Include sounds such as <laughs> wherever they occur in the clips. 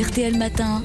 RTL Matin,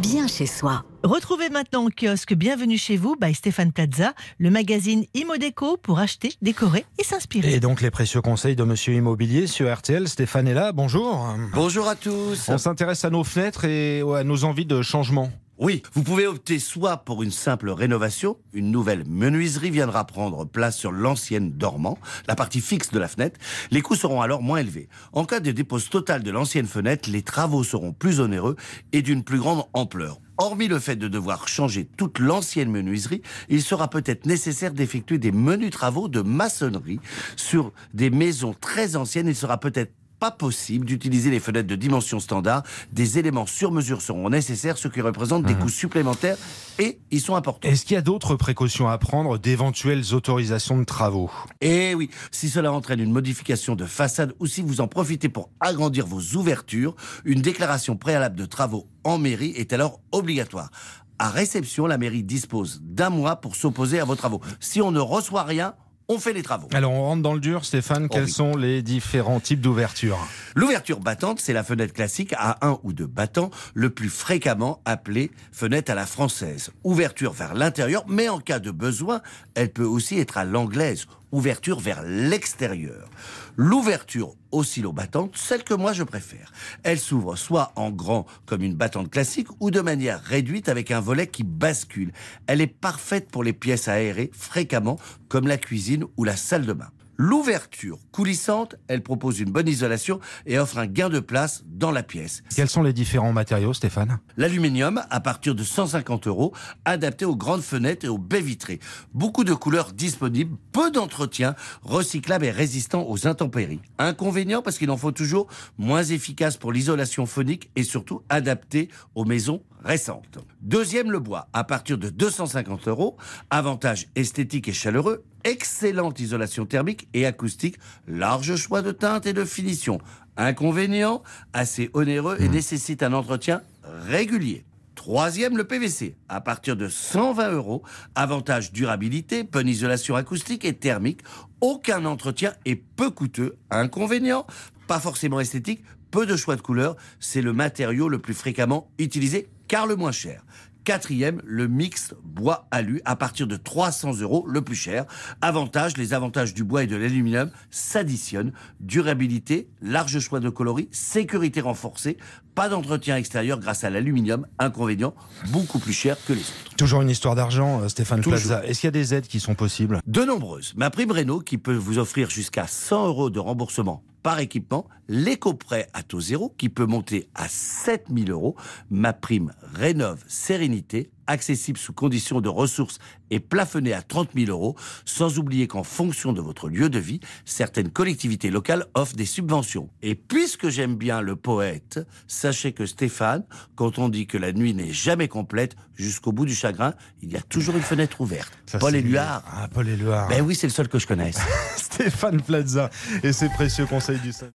bien chez soi. Retrouvez maintenant au kiosque Bienvenue chez vous by Stéphane Plaza, le magazine Imodeco pour acheter, décorer et s'inspirer. Et donc les précieux conseils de Monsieur Immobilier sur RTL. Stéphane est là, bonjour. Bonjour à tous. On s'intéresse à nos fenêtres et à nos envies de changement. Oui, vous pouvez opter soit pour une simple rénovation, une nouvelle menuiserie viendra prendre place sur l'ancienne dormant, la partie fixe de la fenêtre. Les coûts seront alors moins élevés. En cas de dépose totale de l'ancienne fenêtre, les travaux seront plus onéreux et d'une plus grande ampleur. Hormis le fait de devoir changer toute l'ancienne menuiserie, il sera peut-être nécessaire d'effectuer des menus travaux de maçonnerie sur des maisons très anciennes. Il sera peut-être pas possible d'utiliser les fenêtres de dimension standard. Des éléments sur mesure seront nécessaires, ce qui représente des coûts supplémentaires et ils sont importants. Est-ce qu'il y a d'autres précautions à prendre, d'éventuelles autorisations de travaux? Eh oui, si cela entraîne une modification de façade ou si vous en profitez pour agrandir vos ouvertures, une déclaration préalable de travaux en mairie est alors obligatoire. À réception, la mairie dispose d'un mois pour s'opposer à vos travaux. Si on ne reçoit rien, on fait les travaux. Alors on rentre dans le dur, Stéphane. Quels oui. sont les différents types d'ouvertures L'ouverture battante, c'est la fenêtre classique à un ou deux battants, le plus fréquemment appelée fenêtre à la française. Ouverture vers l'intérieur, mais en cas de besoin, elle peut aussi être à l'anglaise. Ouverture vers l'extérieur. L'ouverture oscillo-battante, celle que moi je préfère. Elle s'ouvre soit en grand comme une battante classique ou de manière réduite avec un volet qui bascule. Elle est parfaite pour les pièces aérées fréquemment comme la cuisine ou la salle de bain. L'ouverture coulissante, elle propose une bonne isolation et offre un gain de place dans la pièce. Quels sont les différents matériaux, Stéphane? L'aluminium, à partir de 150 euros, adapté aux grandes fenêtres et aux baies vitrées. Beaucoup de couleurs disponibles, peu d'entretien, recyclable et résistant aux intempéries. Inconvénient parce qu'il en faut toujours moins efficace pour l'isolation phonique et surtout adapté aux maisons récentes. Deuxième, le bois, à partir de 250 euros. Avantage esthétique et chaleureux, excellente isolation thermique et acoustique, large choix de teintes et de finition. Inconvénient, assez onéreux et nécessite un entretien régulier. Troisième, le PVC, à partir de 120 euros. Avantage durabilité, bonne isolation acoustique et thermique. Aucun entretien et peu coûteux. Inconvénient, pas forcément esthétique, peu de choix de couleurs. C'est le matériau le plus fréquemment utilisé car le moins cher. Quatrième, le mix bois alu à partir de 300 euros, le plus cher. Avantage, les avantages du bois et de l'aluminium s'additionnent. Durabilité, large choix de coloris, sécurité renforcée, pas d'entretien extérieur grâce à l'aluminium. Inconvénient, beaucoup plus cher que les autres. Toujours une histoire d'argent, euh, Stéphane Toujours. Plaza. Est-ce qu'il y a des aides qui sont possibles? De nombreuses. Ma prime Renault qui peut vous offrir jusqu'à 100 euros de remboursement par équipement, l'éco-prêt à taux zéro qui peut monter à 7000 euros, ma prime Rénove Sérénité, accessible sous conditions de ressources et plafonnée à 30 000 euros, sans oublier qu'en fonction de votre lieu de vie, certaines collectivités locales offrent des subventions. Et puisque j'aime bien le poète, sachez que Stéphane, quand on dit que la nuit n'est jamais complète, jusqu'au bout du chagrin, il y a toujours une fenêtre ouverte. Ça, Paul Éluard. Ah, Paul Éluard. Ben oui, c'est le seul que je connaisse. <laughs> Stéphane Plaza et ses précieux conseils du